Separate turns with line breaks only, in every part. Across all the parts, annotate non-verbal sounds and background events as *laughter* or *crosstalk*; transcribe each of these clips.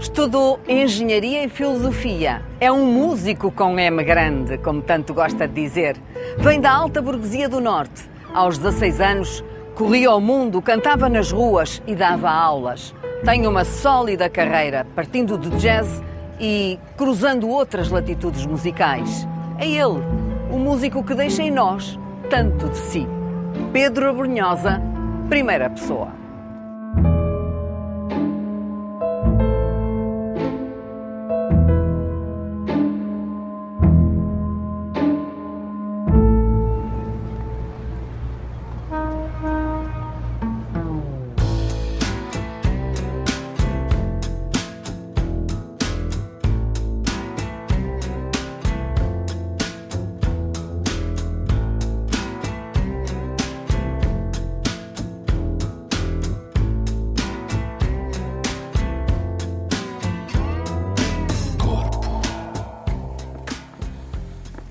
Estudou engenharia e filosofia. É um músico com M grande, como tanto gosta de dizer. Vem da alta burguesia do Norte. Aos 16 anos, corria o mundo, cantava nas ruas e dava aulas. Tem uma sólida carreira, partindo de jazz e cruzando outras latitudes musicais. É ele, o músico que deixa em nós tanto de si. Pedro Abrunhosa, primeira pessoa.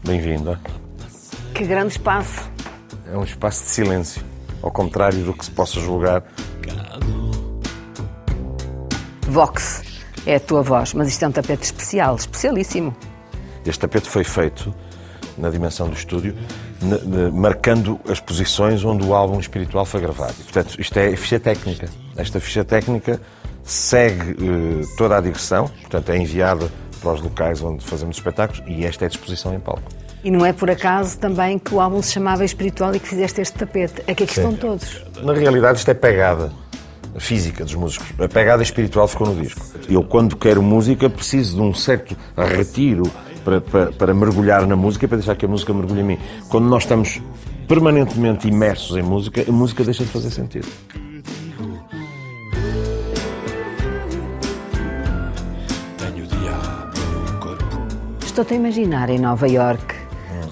Bem-vinda.
Que grande espaço.
É um espaço de silêncio, ao contrário do que se possa julgar.
Vox é a tua voz, mas isto é um tapete especial, especialíssimo.
Este tapete foi feito na dimensão do estúdio, marcando as posições onde o álbum espiritual foi gravado. Portanto, isto é ficha técnica. Esta ficha técnica segue eh, toda a digressão, portanto, é enviada para os locais onde fazemos espetáculos e esta é a disposição em palco.
E não é por acaso também que o álbum se chamava Espiritual e que fizeste este tapete. É que aqui estão todos.
Na realidade, isto é pegada física dos músicos. A pegada espiritual ficou no disco. Eu, quando quero música, preciso de um certo retiro para, para, para mergulhar na música, para deixar que a música mergulhe em mim. Quando nós estamos permanentemente imersos em música, a música deixa de fazer sentido.
Estou-te a imaginar em Nova York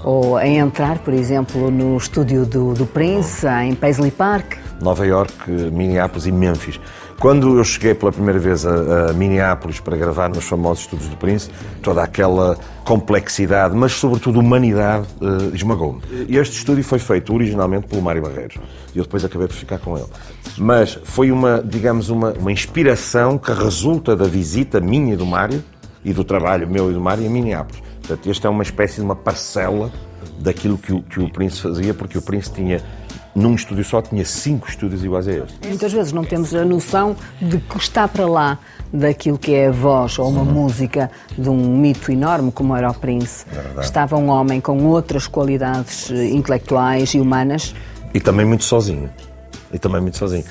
ou a entrar, por exemplo, no estúdio do, do Prince, em Paisley Park.
Nova York, Minneapolis e Memphis. Quando eu cheguei pela primeira vez a, a Minneapolis para gravar nos famosos estúdios do Prince, toda aquela complexidade, mas sobretudo humanidade, eh, esmagou-me. Este estúdio foi feito originalmente pelo Mário Barreiros. E eu depois acabei por ficar com ele. Mas foi uma, digamos, uma, uma inspiração que resulta da visita minha e do Mário e do trabalho meu e do Mário em Minneapolis. Portanto, este é uma espécie de uma parcela daquilo que o, que o Prince fazia, porque o Prince tinha, num estúdio só, tinha cinco estúdios iguais a este.
Muitas vezes não temos a noção de que está para lá daquilo que é a voz ou uma música de um mito enorme como era o Prince. Estava um homem com outras qualidades eh, intelectuais e humanas.
E também muito sozinho. E também muito sozinho.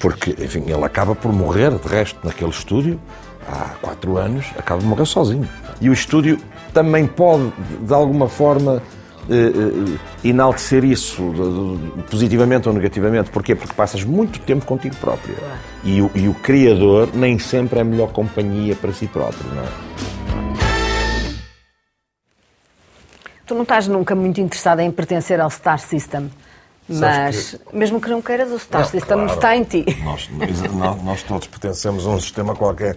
Porque, enfim, ele acaba por morrer, de resto, naquele estúdio, há quatro anos, acaba de morrer sozinho. E o estúdio também pode, de alguma forma, eh, eh, enaltecer isso, positivamente ou negativamente. Porquê? Porque passas muito tempo contigo próprio. E o, e o criador nem sempre é a melhor companhia para si próprio, não é?
Tu não estás nunca muito interessada em pertencer ao Star System. Mas,
Sabes
mesmo que não queiras, o Star
Não,
System
claro.
está em ti.
Nós, nós- nós todos pertencemos a um sistema qualquer,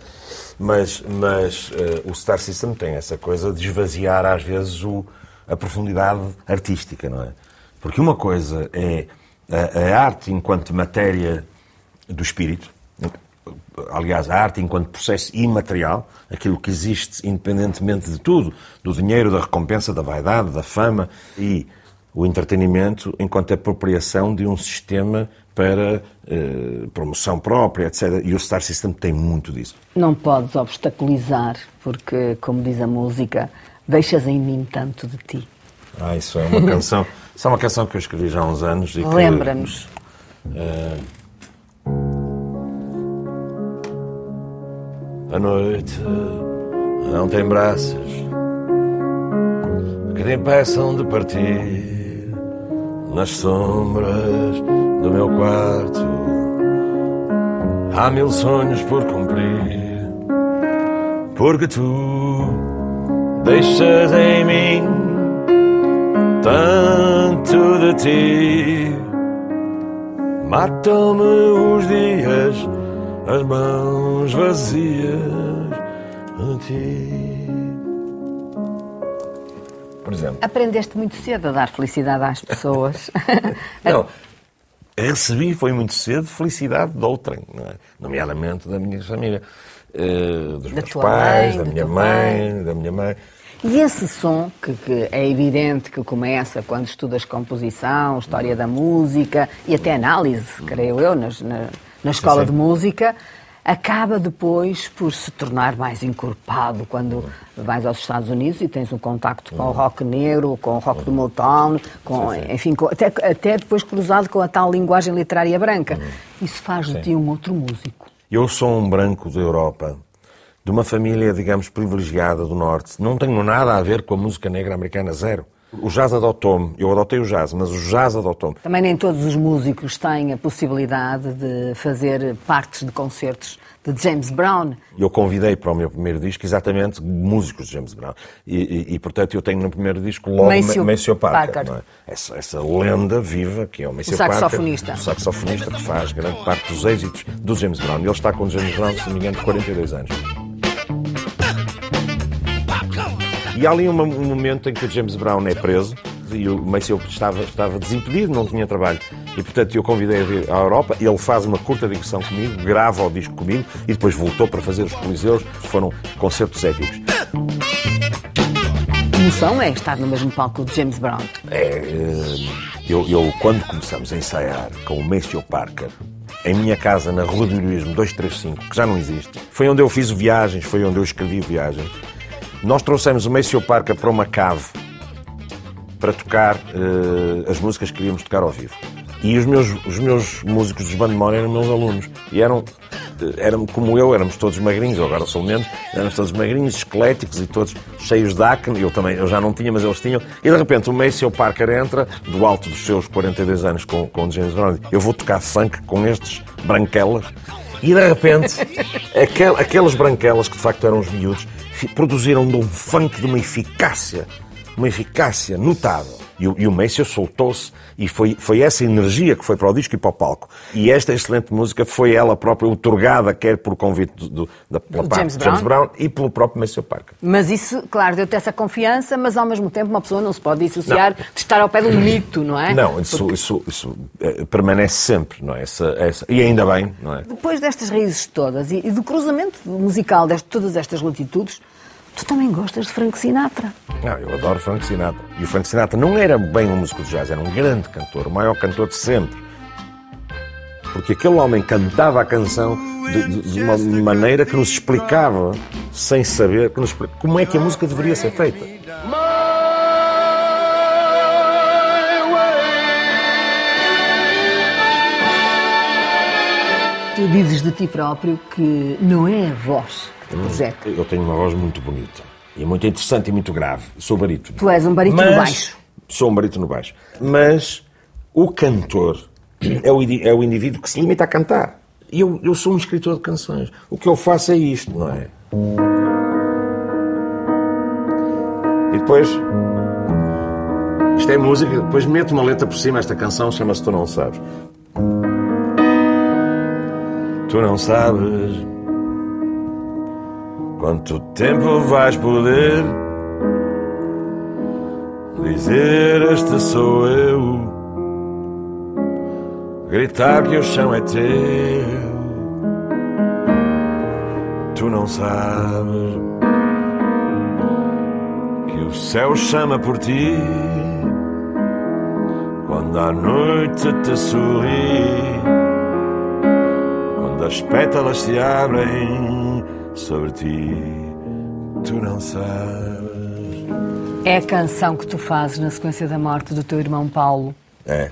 mas, mas eh, o Star System tem essa coisa de esvaziar às vezes o- a profundidade artística, não é? Porque uma coisa é a, a arte enquanto matéria do espírito, aliás, a arte enquanto processo imaterial, aquilo que existe independentemente de tudo, do dinheiro, da recompensa, da vaidade, da fama e o entretenimento enquanto apropriação de um sistema para eh, promoção própria, etc. E o Star System tem muito disso.
Não podes obstaculizar, porque, como diz a música, deixas em mim tanto de ti.
Ah, isso é uma canção. *laughs* Isso é uma canção que eu escrevi já há uns anos
Lembra-nos.
A noite não tem braços que te impeçam de partir nas sombras do meu quarto. Há mil sonhos por cumprir, porque tu deixas em mim tanto de ti. Matam-me os dias, as mãos vazias de ti. Por exemplo.
Aprendeste muito cedo a dar felicidade às pessoas. *laughs* *laughs*
Não, recebi, foi muito cedo, felicidade de outrem, é? nomeadamente da minha família. uh, dos
da
meus pais,
mãe,
da minha mãe, da minha mãe.
E esse som, que, que, é evidente que começa quando estudas composição, história da música e até análise, creio eu, nas, na, na escola sim, sim. de música, acaba depois por se tornar mais encorpado quando vais aos Estados Unidos e tens um contacto com o rock negro, com o rock do Motown, com, enfim, com, até, até depois cruzado com a tal linguagem literária branca. Isso faz de ti um outro músico.
Eu sou um branco da Europa de uma família, digamos, privilegiada do Norte. Não tenho nada a ver com a música negra americana, zero. O jazz adotou-me, eu adotei o jazz, mas o jazz adotou-me.
Também nem todos os músicos têm a possibilidade de fazer partes de concertos de James Brown.
Eu convidei para o meu primeiro disco exatamente músicos de James Brown. E, e, e portanto, eu tenho no primeiro disco logo Maceo, Parker. Parker. É? Essa, essa, lenda viva que é o Maceo
o saxofonista.
Parker. O saxofonista que faz grande parte dos êxitos do James Brown. Ele está com o James Brown, se não me engano, 42 anos. E há ali um, um momento em que o James Brown é preso e o Maceo estava, estava desimpedido, não tinha trabalho. E, portanto, eu convidei a vir à Europa, ele faz uma curta digressão comigo, grava o disco comigo e depois voltou para fazer os Coliseus, que foram concertos épicos.
Emoção é estar no mesmo palco de James Brown.
É, eh, eu, eu, quando começamos a ensaiar com o Maceo Parker, em minha casa, na Rua do Heroísmo 235, que já não existe, foi onde eu fiz viagens, foi onde eu escrevi viagens. Nós trouxemos o Maceo Parker para uma cave para tocar uh, as músicas que queríamos tocar ao vivo. E os meus, os meus músicos dos Bandemon eram meus alunos. E eram, eh, eram como eu, éramos todos magrinhos, eu agora sou menos, éramos todos magrinhos, esqueléticos e todos cheios de acne. Eu também, eu já não tinha, mas eles tinham. E de repente o Maceo Parker entra, do alto dos seus 42 anos com, com James Brown, eu vou tocar funk com estes branquelas. E de repente, *laughs* aquel, aquelas branquelas, que de facto eram os miúdos, produziram de um funk de uma eficácia, uma eficácia notável. E o, e o Maceo soltou-se e foi, foi essa energia que foi para o disco e para o palco. E esta excelente música foi ela própria otorgada, quer por convite do, do, da, pela parte James, James Brown. Brown. e pelo próprio Maceo Parker.
Mas isso, claro, deu-te essa confiança, mas ao mesmo tempo uma pessoa não se pode dissociar não. de estar ao pé de um *clears throat* mito, não é?
Não, isso, Porque... isso, isso é, permanece sempre, não é? Essa, essa, e ainda bem, não é?
Depois destas raízes todas e, e do cruzamento musical de todas estas latitudes, Tu também gostas de Frank Sinatra?
Não, eu adoro Frank Sinatra. E o Frank Sinatra não era bem um músico de jazz, era um grande cantor, o maior cantor de sempre. Porque aquele homem cantava a canção de, de uma maneira que nos explicava, sem saber, que nos, como é que a música deveria ser feita.
Tu dizes de ti próprio que não é a voz projeto?
Eu tenho uma voz muito bonita. E muito interessante e muito grave. Sou barítono.
Tu és um barítono Mas, baixo.
Sou um barítono baixo. Mas o cantor *clears throat* é o, é o indivíduo que se limita a cantar. E eu, eu sou um escritor de canções. O que eu faço é isto, não é? E depois. Isto é música, depois meto uma letra por cima. Esta canção chama-se Tu Não Sabes. Tu não sabes Quanto tempo vais poder dizer este sou eu? Gritar que o chão é teu. Tu não sabes que o céu chama por ti quando a noite te sorri, quando as pétalas se abrem sobre ti, tu não sabes.
É a canção que tu fazes na sequência da morte do teu irmão Paulo.
É.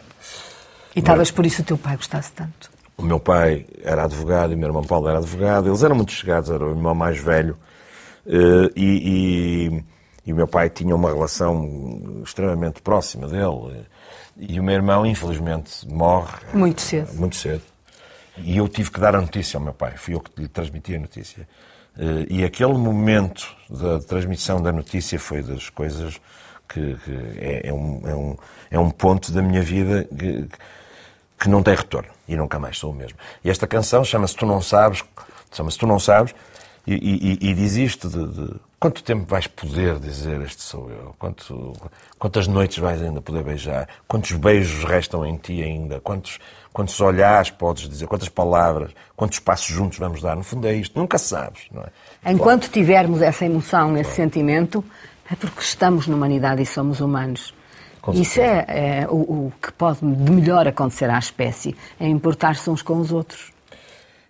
E talvez por isso o teu pai gostasse tanto.
O meu pai era advogado e o meu irmão Paulo era advogado. Eles eram muito chegados, era o irmão mais velho. Eh, e, e, e o meu pai tinha uma relação extremamente próxima dele. E o meu irmão, infelizmente, morre.
Muito cedo.
Muito cedo. E eu tive que dar a notícia ao meu pai. Fui eu que lhe transmiti a notícia. Eh, e aquele momento da transmissão da notícia foi das coisas que, que é, é, um, é, um, é um ponto da minha vida que, que não tem retorno. E nunca mais sou o mesmo. E esta canção chama-se Tu Não Sabes, chama-se Tu Não Sabes, e, e, e diz isto de, de Quanto tempo vais poder dizer este sou eu? Quanto, quantas noites vais ainda poder beijar? Quantos beijos restam em ti ainda? Quantos, quantos olhares podes dizer? Quantas palavras? Quantos passos juntos vamos dar? No fundo é isto. Nunca sabes, não é?
Enquanto claro. tivermos essa emoção, esse claro. sentimento, é porque estamos na humanidade e somos humanos. Isso é, é o, o, que pode de melhor acontecer à espécie, é importar-se uns com os outros.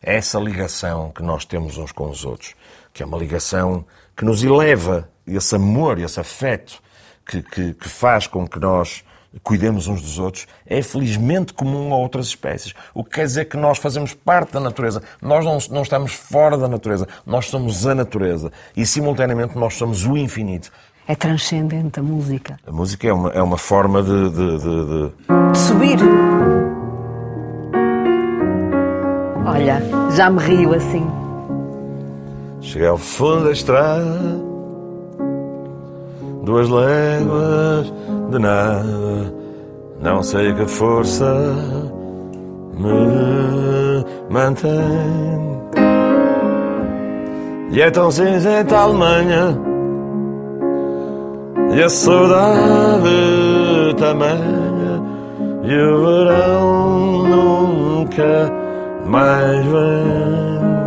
É essa ligação que nós temos uns com os outros, que é uma ligação que nos eleva, esse amor, esse afeto que, que, que faz com que nós cuidemos uns dos outros, é felizmente comum a outras espécies. O que quer dizer que nós fazemos parte da natureza. Nós não, não estamos fora da natureza. Nós somos a natureza. E, simultaneamente, nós somos o infinito.
É transcendente a música.
A música é uma, é uma forma de, de, de,
de... de subir. Olha, já me rio assim.
Cheguei ao fundo da estrada, duas léguas de nada, não sei que força me mantém. E é tão cinzenta a Alemanha, e a saudade tamanha, e o verão nunca mais vem.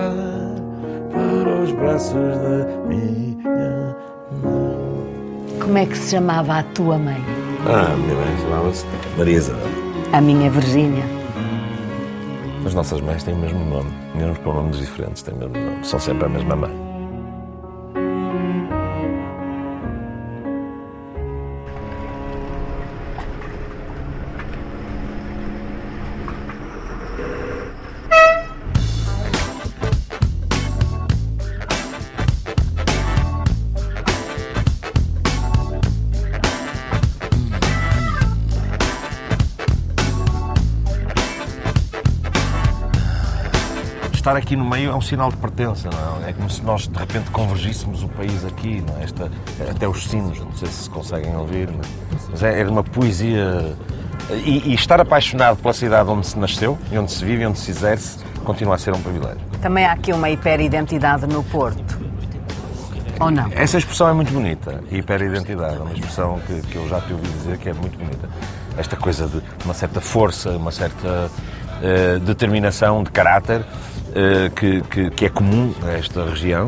os braços da minha mãe.
Como é que se chamava a tua mãe?
Ah, a minha mãe chamava-se Maria Isabel.
A minha Virgínia.
As nossas mães têm o mesmo nome, mesmo com nomes diferentes, têm o mesmo nome. São sempre a mesma mãe. Estar aqui no meio é um sinal de pertença, não é? É como se nós de repente convergíssemos o país aqui, não é? Esta, até os sinos, não sei se se conseguem ouvir, mas é, é uma poesia. E, e, estar apaixonado pela cidade onde se nasceu, e onde se vive, e onde se exerce, continua a ser um privilégio.
Também há aqui uma hiperidentidade no Porto. Ou não?
Essa expressão é muito bonita, hiperidentidade, é uma expressão que, que eu já te ouvi dizer que é muito bonita. Esta coisa de uma certa força, uma certa uh, determinação de caráter que, que, que, é comum a esta região.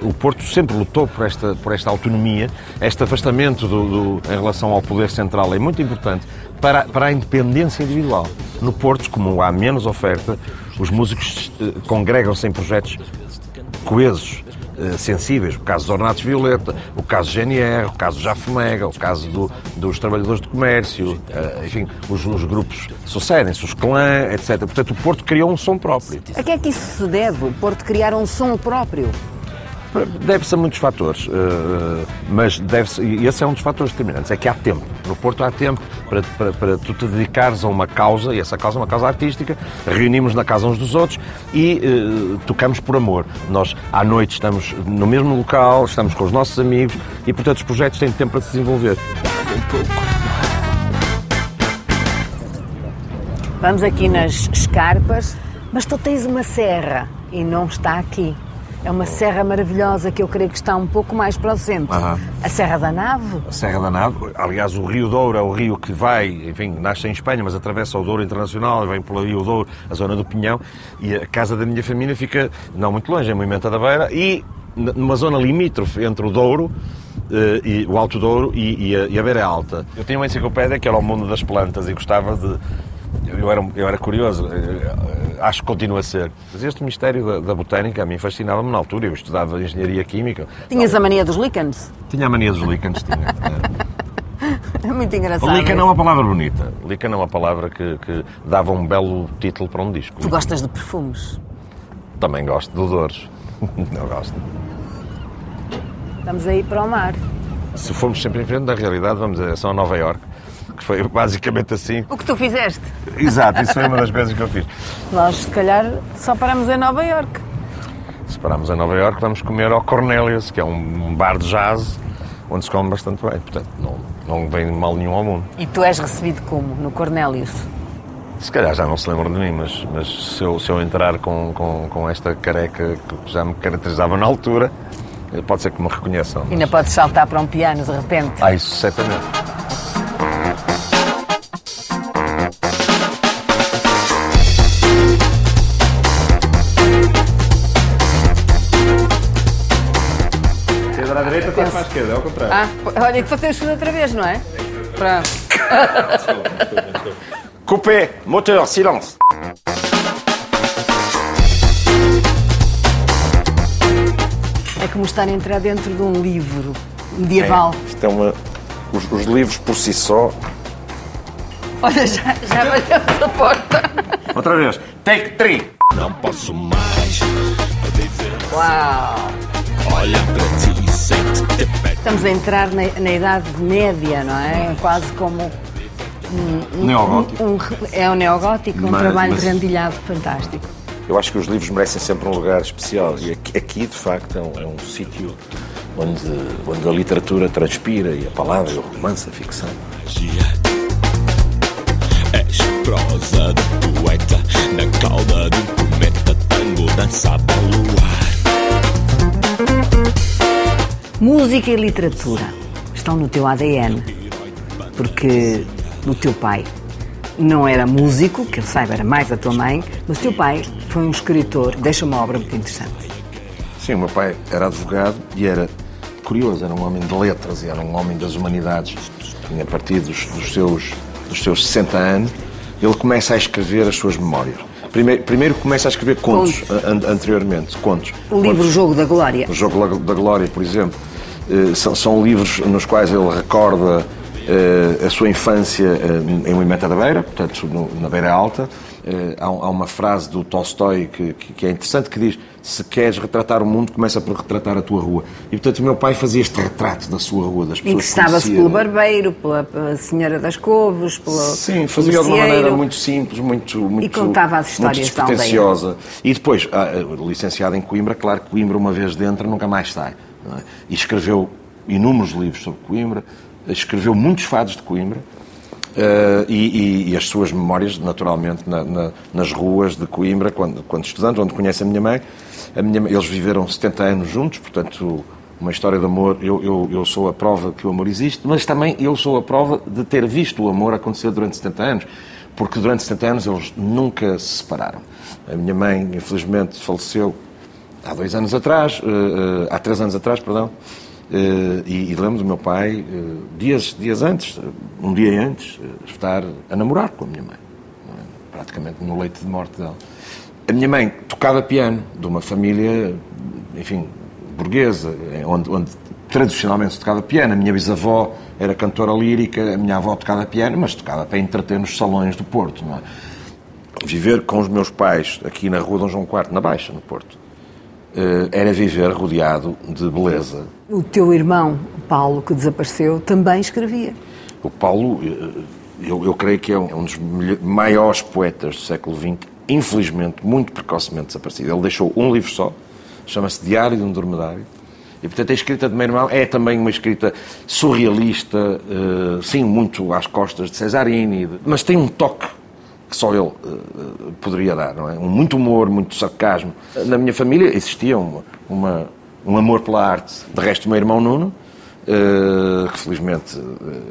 O Porto sempre lutou por esta, por esta autonomia, este afastamento do, do, em relação ao poder central é muito importante para, para a independência individual. No Porto, como há menos oferta, os músicos eh, congregam-se em projetos coesos, eh, sensíveis, o caso dos Ornatos Violeta, o caso GNR, o caso Jafomega, o caso do, dos trabalhadores de comércio, uh, enfim, os, os grupos sucedem-se, os clãs, etc. Portanto, o Porto criou um som próprio.
A que é que isso se deve, o Porto criar um som próprio?
Deve-se a muitos fatores, eh, mas deve-se, e esse é um dos fatores determinantes, é que há tempo. No Porto há tempo para, para, para, tu te dedicares a uma causa, e essa causa é uma causa artística, reunimos na casa uns dos outros e uh, tocamos por amor. Nós, à noite, estamos no mesmo local, estamos com os nossos amigos e, portanto, os projetos têm tempo para se desenvolver.
Vamos aqui nas escarpas, mas tu tens uma serra e não está aqui. É uma serra maravilhosa que eu creio que está um pouco mais para o centro. Uhum. A Serra da Nave.
A Serra da Nave. Aliás, o Rio Douro é o rio que vai, enfim, nasce em Espanha, mas atravessa o Douro Internacional, vem pelo Rio Douro, a zona do Pinhão, e a casa da minha família fica não muito longe, em Moimenta da Beira, e numa zona limítrofe entre o Douro Uh, e, o Alto Douro e, e, a, e, a, Beira Alta. Eu tinha uma enciclopédia que era o mundo das plantas e gostava de. Eu era, eu era curioso, acho que continua a ser. Mas este mistério da, da botânica a mim fascinava-me na altura. Eu estudava engenharia química.
Tinhas a mania dos líquens?
Tinha a mania dos líquens, tinha. *laughs*
É muito engraçado.
Líquen é uma palavra bonita. Líquen é uma palavra que, que, dava um belo título para um disco.
Tu gostas de perfumes?
Também gosto de odores. *laughs* Não gosto.
Estamos aí para o mar.
Se formos sempre em frente da realidade, vamos dizer, é só Nova York, que foi basicamente assim.
O que tu fizeste?
Exato, isso foi uma das coisas que eu fiz.
Nós, se calhar, só paramos em Nova York.
Se pararmos em Nova York, vamos comer ao Cornelius, que é um bar de jazz onde se come bastante bem. Portanto, não, não vem mal nenhum ao mundo.
E tu és recebido como? No Cornelius?
Se calhar já não se lembram de mim, mas, mas se, eu, se eu entrar com, com, com esta careca que já me caracterizava na altura, pode ser que me reconheçam. Mas...
Ainda podes saltar para um piano de repente.
Ah, isso certamente.
À direita, estás para a esquerda, é ao contrário.
Ah, olha, que tu tens outra vez, não é? Pronto.
Coupé, moteur, silence.
É como estar a entrar dentro de um livro medieval.
Isto é uma. Os, os livros por si só.
Olha, já, já batemos a porta.
Outra vez. Take three.
Não posso mais viver.
Uau!
Olha para ti.
Estamos a entrar na, na Idade Média, não é? Quase como
Neogótico.
um, é um neogótico, um
Mas-
trabalho
mas-
rendilhado fantástico.
Eu acho que os livros merecem sempre um lugar especial. E aqui, aqui, de facto, é um, é um sítio onde, onde a literatura transpira e a palavra, o romance, a ficção.
magia. És prosa de poeta na cauda de um cometa, tango dançado ao
Música e literatura estão no teu ADN, porque o teu pai não era músico, que eu saiba, era mais a tua mãe, mas o teu pai foi um escritor, deixa uma obra muito interessante.
Sim, o meu pai era advogado e era curioso, era um homem de letras e era um homem das humanidades. E a partir dos, dos seus, dos seus 60 anos, ele começa a escrever as suas memórias. Primeiro, primeiro começa a escrever contos, an- anteriormente, contos.
O livro
Contos-
Jogo da Glória.
O Jogo da Glória, por exemplo, são, são livros nos quais ele recorda eh, a sua infância eh, em Limeta da Beira, portanto, na Beira Alta. Eh, há, um- uma frase do Tolstói que, que- é interessante que diz: Se queres retratar o mundo, começa por retratar a tua rua. E portanto, o meu pai fazia este retrato da sua rua, das pessoas que
Interessava-se pelo barbeiro, pela, pela Senhora das Couves, pelo
Sim, fazia de uma maneira muito simples, muito, muito
contava as histórias
muito
da aldeia.
E depois, ah, ah, licenciado em Coimbra, claro que Coimbra, uma vez dentro, nunca mais sai. É? E escreveu inúmeros livros sobre Coimbra, escreveu muitos fados de Coimbra. ah, e, e- e as suas memórias, naturalmente, na- na- nas ruas de Coimbra, quando, quando estudante, onde conhece a minha mãe. A minha, eles viveram 70 anos juntos, portanto, uma história de amor. Eu, eu, eu sou a prova que o amor existe, mas também eu sou a prova de ter visto o amor acontecer durante 70 anos, porque durante 70 anos eles nunca se separaram. A minha mãe, infelizmente, faleceu há dois anos atrás, eh, eh, há três anos atrás, perdão, eh, e, e lembro do meu pai, dias, dias antes, um dia antes, estar a namorar com a minha mãe, é? praticamente no leito de morte dela. A minha mãe tocava piano, de uma família, enfim, burguesa, onde, onde tradicionalmente se tocava piano. A minha bisavó era cantora lírica, a minha avó tocava piano, mas tocava para entreter nos salões do Porto, não é? Viver com os meus pais aqui na rua Dom João IV, na Baixa, no Porto, era viver rodeado de beleza.
O teu irmão, Paulo, que desapareceu, também escrevia.
O Paulo, eh, eu, eu creio que é um dos melho- maiores poetas do século XX, infelizmente, muito precocemente desaparecido. Ele deixou um livro só, chama-se Diário de um Dormedário, e portanto a escrita de meu irmão é também uma escrita surrealista, eh, sim, muito às costas de Cesarini, mas tem um toque que só ele eh, poderia dar, não é? Um muito humor, muito sarcasmo. Na minha família existia uma, uma- um amor pela arte. De resto, o meu irmão Nuno, eh, que felizmente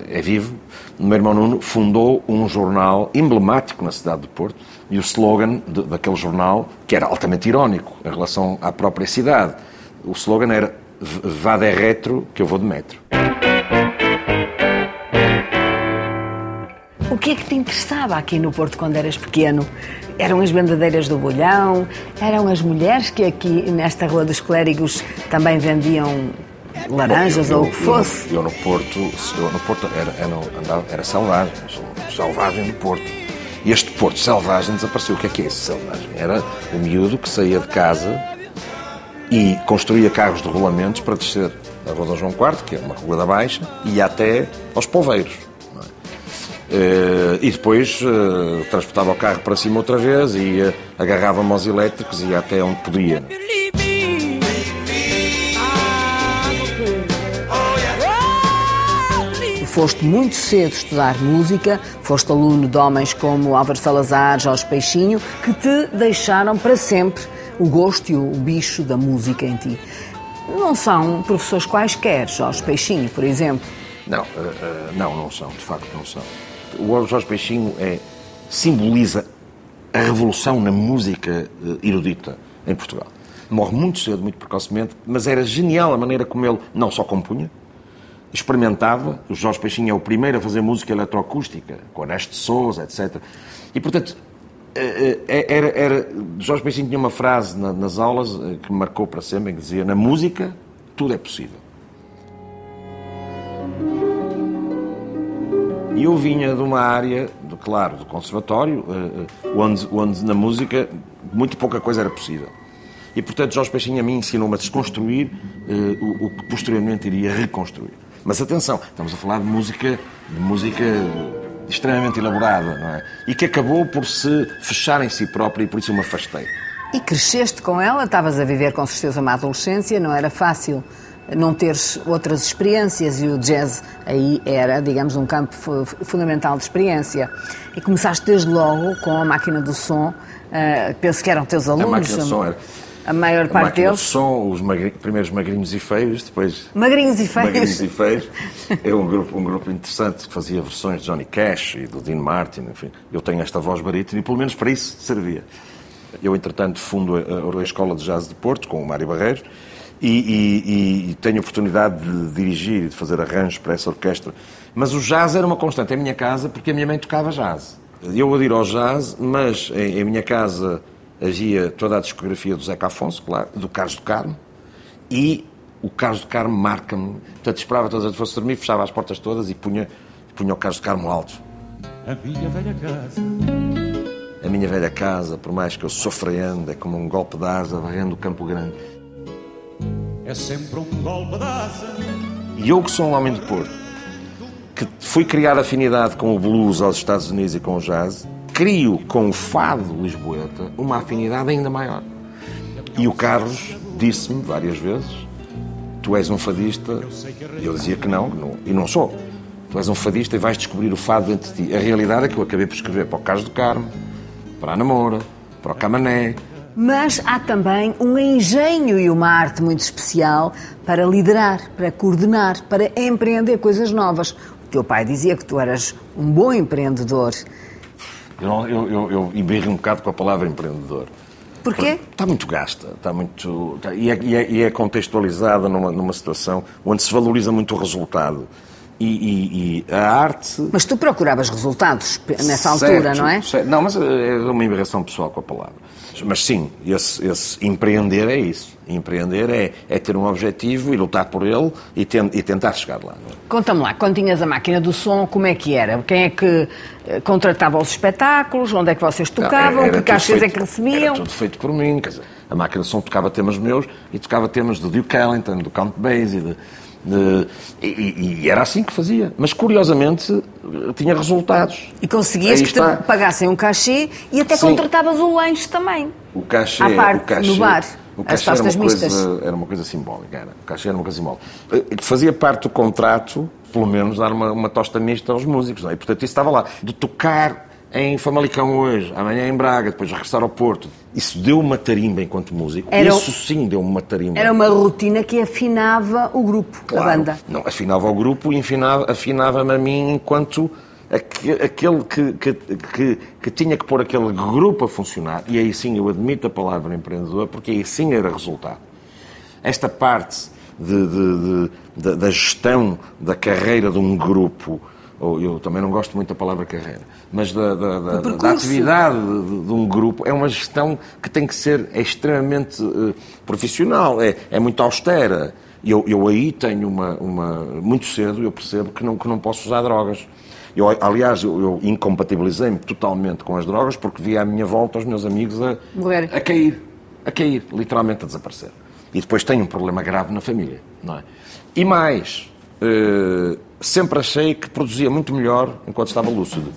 é vivo, o meu irmão Nuno fundou um jornal emblemático na cidade de Porto e o slogan de- daquele jornal, que era altamente irónico em relação à própria cidade, o slogan era "V- Vá de retro, que eu vou de metro.
O que é que te interessava aqui no Porto quando eras pequeno? Eram as bandadeiras do bolhão? Eram as mulheres que aqui nesta Rua dos Clérigos também vendiam laranjas
Eu-
ou o que
eu-
fosse?
Eu, no Porto, eu no Porto era, era, era selvagem, selvagem do Porto. E este Porto selvagem desapareceu. O que é que é esse selvagem? Era o miúdo que saía de casa e construía carros de rolamentos para descer da Rua Dom João IV, que é uma rua da Baixa, e ia até aos Poveiros. É? Eh, e depois eh, transportava o carro para cima outra vez e ia- agarrava-me aos elétricos e ia até onde podia.
Tu foste muito cedo estudar música, foste aluno de homens como Álvaro Salazar, Jorge Peixinho, que te deixaram para sempre o gosto e o bicho da música em ti. Não são professores quaisquer, Jorge Peixinho, por exemplo.
Não, eh, eh, não, não são, de facto não são. O Jorge Peixinho é, simboliza a revolução na música eh, erudita em Portugal. Morre muito cedo, muito precocemente, mas era genial a maneira como ele não só compunha, experimentava. O Jorge Peixinho é o primeiro a fazer música eletroacústica, com Ernesto Souza, etc. E, portanto, eh, eh, era, era, Jorge Peixinho tinha uma frase na- nas aulas que me marcou para sempre, em que dizia, na música, tudo é possível. E eu vinha de uma área, de, claro, do conservatório, eh, eh, onde, onde na música muito pouca coisa era possível. E, portanto, Jorge Peixinho a mim ensinou-me a desconstruir eh, o, o que posteriormente iria reconstruir. Mas atenção, estamos a falar de música, de música extremamente elaborada, não é? E que acabou por se fechar em si própria e por isso eu me afastei.
E cresceste com ela, estavas a viver com certeza uma adolescência, não era fácil não teres outras experiências e o jazz aí era, digamos, um campo fu- fundamental de experiência. E começaste desde logo com a máquina do som, eh, penso que eram teus
A
alunos.
máquina de som era.
A maior
A
parte deles.
som, os primeiros magrinhos e feios, depois
Magrinhos e feios.
Magrinhos e Feios. É um grupo, um grupo interessante que fazia versões de Johnny Cash e do Dean Martin, enfim. Eu tenho esta voz barítona e pelo menos para isso servia. Eu, entretanto, fundo a, a Escola de Jazz de Porto com o Mário Barreiros e, e- e tenho a oportunidade de dirigir e de fazer arranjos para essa orquestra. Mas o jazz era uma constante em minha casa porque a minha mãe tocava jazz. Eu adiro ao jazz, mas em, em minha casa havia toda a discografia do Zeca Afonso, claro, do Carlos do Carmo, e o Carlos do Carmo marca-me. Portanto, esperava todas as fosse dormir, fechava as portas todas e punha, punha o Carlos do Carmo alto.
A minha velha casa
A minha velha casa, por mais que eu sofreando, é como um golpe de asa varrendo o Campo Grande.
É sempre um golpe de asa.
E eu que sou um homem de Porto, que fui criar afinidade com o blues aos Estados Unidos e com o jazz, crio com o fado lisboeta uma afinidade ainda maior. E o Carlos disse-me várias vezes, tu és um fadista, e eu dizia que não, não, e não sou. Tu és um fadista e vais descobrir o fado dentro de ti. A realidade é que eu acabei por escrever para o Carlos do Carmo, para a Namora, para o Camané,
Mas há também um engenho e uma arte muito especial para liderar, para coordenar, para empreender coisas novas. O teu pai dizia que tu eras um bom empreendedor.
Eu, não- eu, eu, um bocado com a palavra empreendedor.
Porquê?
Está muito gasta, está muito. está- e, é, e é- e é contextualizada numa, numa situação onde se valoriza muito o resultado. E, e- e a arte.
Mas tu procuravas resultados nessa altura,
Certo,
não é?
certo. Não, mas é uma embirração pessoal com a palavra. Mas sim, esse, esse empreender é isso. Empreender é, é ter um objetivo e lutar por ele e, ten- e tentar chegar lá. é?
Conta-me lá, quando tinhas a máquina do som, como é que era? Quem é que eh, contratava os espetáculos? Onde é que vocês tocavam?
Não,
que caixas é que recebiam?
Era tudo feito por mim. Quer dizer, a máquina de som tocava temas meus e tocava temas do Duke Ellington, do Count Basie. De- e, e- era assim que fazia. Mas, curiosamente, tinha resultados.
E conseguias
Aí
que te
está.
pagassem um cachê e até
Sim.
contratavas o lanche também.
O cachê,
À parte,
o cachê,
no bar,
o
as
cachê era, uma
tostas
coisa,
mistas.
era uma coisa simbólica. Era. O cachê era uma coisa simbólica. Eh, Fazia parte do contrato, pelo menos, dar uma, uma tosta mista aos músicos. Não é? E, portanto, isso estava lá. De tocar em Famalicão hoje, amanhã em Braga, depois regressar ao Porto. Isso deu uma tarimba enquanto músico.
Era
Isso sim deu uma tarimba.
Era uma rotina que afinava o grupo,
Claro.
a banda.
Não, afinava o grupo e afinava- afinava-me a mim enquanto aque- aquele que, que, que, que tinha que pôr aquele grupo a funcionar. E aí sim eu admito a palavra empreendedor, porque aí sim era resultado. Esta parte de- de- de- da gestão da carreira de um grupo, ou eu também não gosto muito da palavra carreira, mas da, da- da- da atividade de, de um grupo é uma gestão que tem que ser extremamente eh, profissional, é, é muito austera. Eu, eu aí tenho uma, uma. Muito cedo eu percebo que não, que não posso usar drogas. Eu, aliás, eu, eu incompatibilizei-me totalmente com as drogas porque via à minha volta os meus amigos a, a cair. A cair, literalmente a desaparecer. E depois tenho um problema grave na família. Não é? E mais, eh, sempre achei que produzia muito melhor enquanto estava lúcido.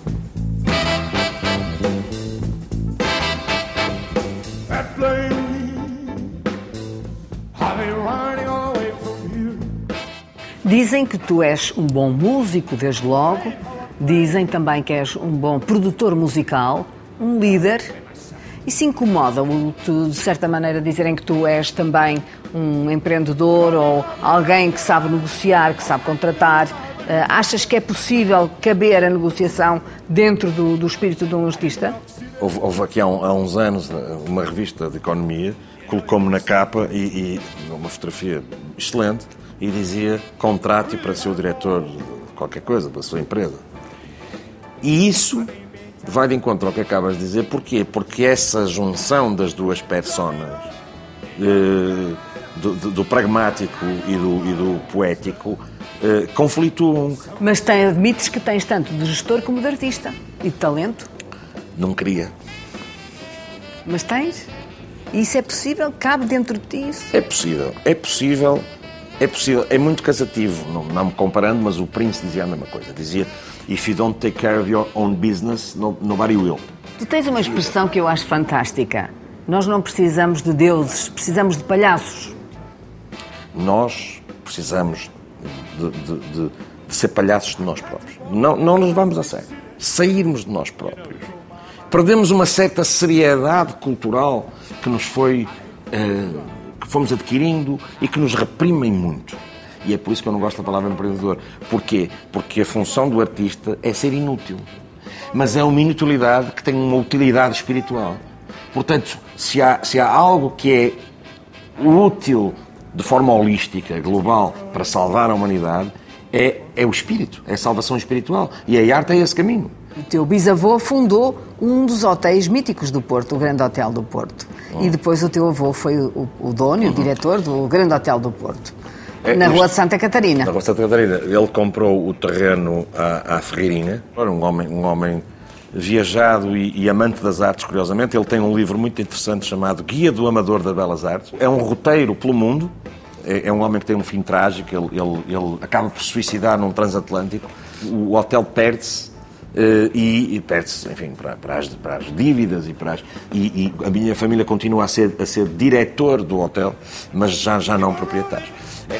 Dizem que tu és um bom músico, desde logo. Dizem também que és um bom produtor musical, um líder. E se incomoda-o, de certa maneira, dizerem que tu és também um empreendedor ou alguém que sabe negociar, que sabe contratar? Eh, achas que é possível caber a negociação dentro do, do espírito de um artista?
Houve, houve aqui há, um- há uns anos uma revista de economia, colocou-me na capa e, e uma fotografia excelente e dizia contrate para ser o diretor de qualquer coisa, da sua empresa. E isso vai de encontro ao que acabas de dizer. Porquê? Porque essa junção das duas personas, eh, do, do- do pragmático e do, e do poético, eh, conflituam.
Mas tem, admites que tens tanto de gestor como de artista e de talento.
Não queria.
Mas tens? E isso é possível? Cabe dentro de ti isso?
É possível, é possível, é possível. É muito cansativo, não, não me comparando, mas o Prince dizia a mesma coisa. Dizia, if you don't take care of your own business, no- nobody will.
Tu tens uma expressão que eu acho fantástica. Nós não precisamos de deuses, precisamos de palhaços.
Nós precisamos de, de- de- de ser palhaços de nós próprios. Não, não nos vamos a sério. Sairmos de nós próprios. Perdemos uma certa seriedade cultural que nos foi. eh, que fomos adquirindo e que nos reprimem muito. E é por isso que eu não gosto da palavra empreendedor. Porquê? Porque a função do artista é ser inútil. Mas é uma inutilidade que tem uma utilidade espiritual. Portanto, se há, se há algo que é útil de forma holística, global, para salvar a humanidade, é, é o espírito, é a salvação espiritual. E a arte é esse caminho.
O teu bisavô fundou um dos hotéis míticos do Porto, o Grande Hotel do Porto. E depois o teu avô foi o, o dono e o diretor do Grande Hotel do Porto.
É,
na Rua de Santa Catarina.
Na Rua Santa Catarina. Ele comprou o terreno à, à Ferreirinha. Era um homem, um homem viajado e, e amante das artes, curiosamente. Ele tem um livro muito interessante chamado Guia do Amador das Belas Artes. É um roteiro pelo mundo. É, é um homem que tem um fim trágico. Ele, ele- ele acaba por se suicidar num transatlântico. O hotel perde-se. eh, e, e perde-se, enfim, para, para as, para as dívidas e para as, e, e a minha família continua a ser, a ser diretor do hotel, mas já, já não proprietário.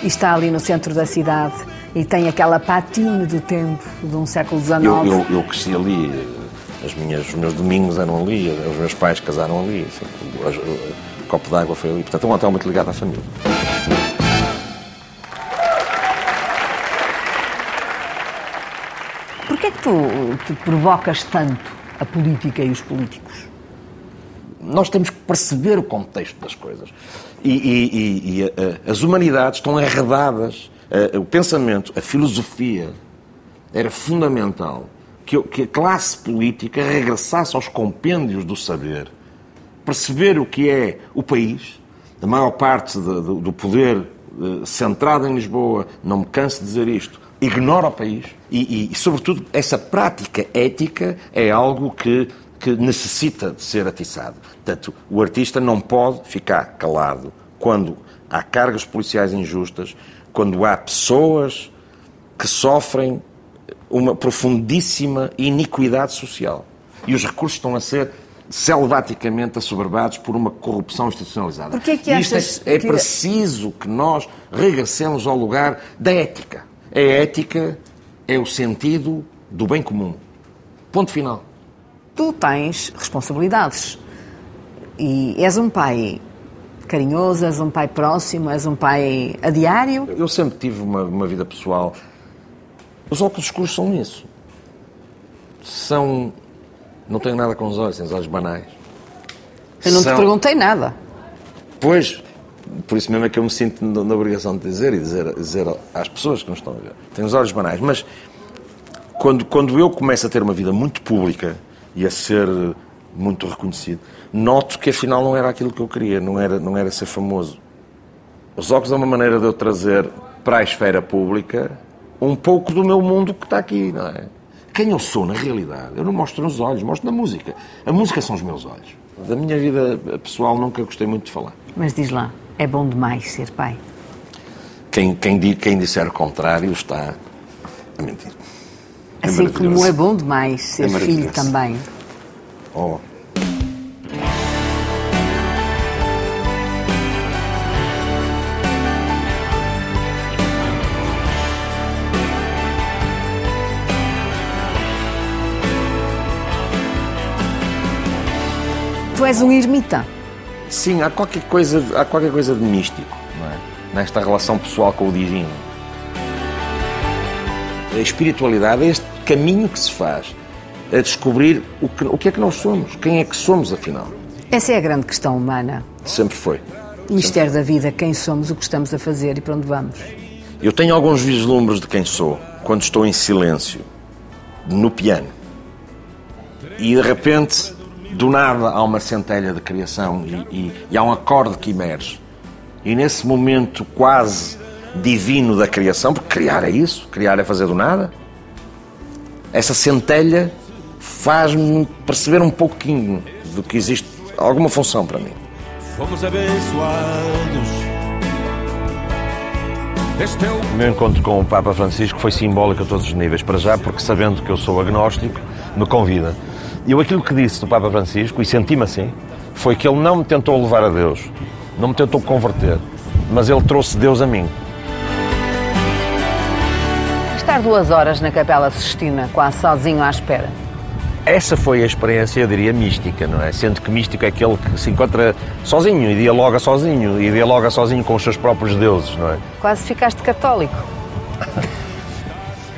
E está ali no centro da cidade e tem aquela patina do tempo de um século XIX.
Eu, eu, eu cresci ali, eh, as minhas, os meus domingos eram ali, eh, os meus pais casaram ali, assim, o, o- copo d'água foi ali. Portanto, é um hotel muito ligado à família.
Porquê é que tu te provocas tanto a política e os políticos?
Nós temos que perceber o contexto das coisas. E, e- e- e, eh, as humanidades estão arredadas, eh, o pensamento, a filosofia, era fundamental que, que a classe política regressasse aos compêndios do saber, perceber o que é o país, a maior parte de- do, do poder eh, centrado em Lisboa, não me canso de dizer isto, ignora o país e, e, sobretudo, essa prática ética é algo que, que necessita de ser atiçado. Portanto, o artista não pode ficar calado quando há cargas policiais injustas, quando há pessoas que sofrem uma profundíssima iniquidade social. E os recursos estão a ser selvaticamente assoberbados por uma corrupção institucionalizada.
Porquê que
E isto é-
achas
é,
que-
preciso que nós regressemos ao lugar da ética. A ética é o sentido do bem comum. Ponto final.
Tu tens responsabilidades e és um pai carinhoso, és um pai próximo, és um pai a diário.
Eu sempre tive uma, uma vida pessoal. Os óculos escuros são isso. São. Não tenho nada com os olhos, tenho os olhos banais.
Eu não te
São-
perguntei nada.
Pois, por isso mesmo é que eu me sinto na na obrigação de dizer e dizer, dizer às pessoas que nos estão a ver. Tenho os olhos banais, mas quando, quando eu começo a ter uma vida muito pública e a ser muito reconhecido, noto que afinal não era aquilo que eu queria, não era, não era ser famoso. Os óculos é uma maneira de eu trazer para a esfera pública um pouco do meu mundo que está aqui, não é? Quem eu sou, na realidade, eu não mostro nos olhos, mostro na música. A música são os meus olhos. Da minha vida pessoal nunca gostei muito de falar.
Mas diz lá, é bom demais ser pai.
quem, quem, quem disser o contrário está a mentir. É
Assim como é bom demais ser
É
filho também.
Oh.
Tu és um ermita.
Sim, há qualquer coisa, há qualquer coisa de místico não é? nesta relação pessoal com o divino. A espiritualidade é este caminho que se faz a descobrir o que, o que é que nós somos, quem é que somos afinal.
Essa é a grande questão humana.
Sempre foi.
Mistério da vida, quem somos, o que estamos a fazer e para onde vamos.
Eu tenho alguns vislumbres de quem sou quando estou em silêncio, no piano. E de repente, do nada, há uma centelha de criação e, e- e há um acorde que emerge. E nesse momento quase divino da criação, porque criar é isso, criar é fazer do nada, essa centelha faz-me perceber um pouquinho do que existe alguma função para mim.
Fomos abençoados. Este é
O meu encontro com o Papa Francisco foi simbólico a todos os níveis. Para já, porque sabendo que eu sou agnóstico, me convida. E eu aquilo que disse do Papa Francisco, e senti-me assim, foi que ele não me tentou levar a Deus, não me tentou converter, mas ele trouxe Deus a mim.
Estar duas horas na Capela Sistina, quase sozinho à espera.
Essa foi a experiência, eu diria, mística, não é? Sendo que místico é aquele que se encontra sozinho e dialoga sozinho, e dialoga sozinho com os seus próprios deuses, não é?
Quase ficaste católico. *laughs*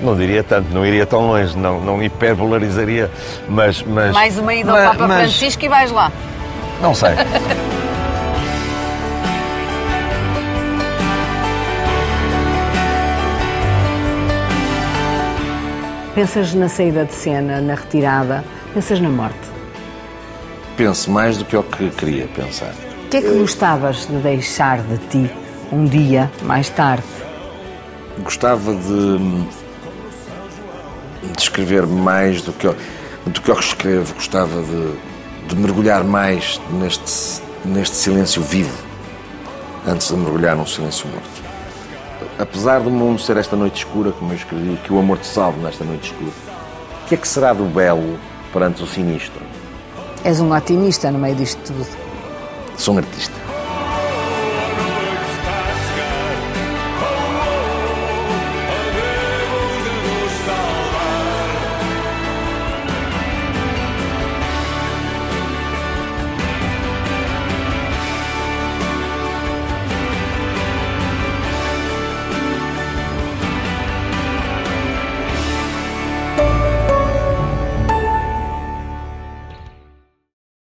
Não diria tanto, não iria tão longe, não, não hiperbolarizaria, mas... mas
Mais uma ida ao
mas-
Papa
mas-
Francisco e vais lá.
Não sei. *laughs*
Pensas na saída de cena, na retirada, pensas na morte.
Penso mais do que o que queria pensar.
O que é que gostavas de deixar de ti um dia mais tarde?
Gostava de, de escrever mais do que, eu, do que eu escrevo. Gostava de, de mergulhar mais neste, neste silêncio vivo antes de mergulhar num silêncio morto. Apesar do mundo ser esta noite escura, como eu escrevi, que o amor te salve nesta noite escura, o que é que será do belo perante o sinistro?
És um otimista no meio disto tudo.
Sou um artista.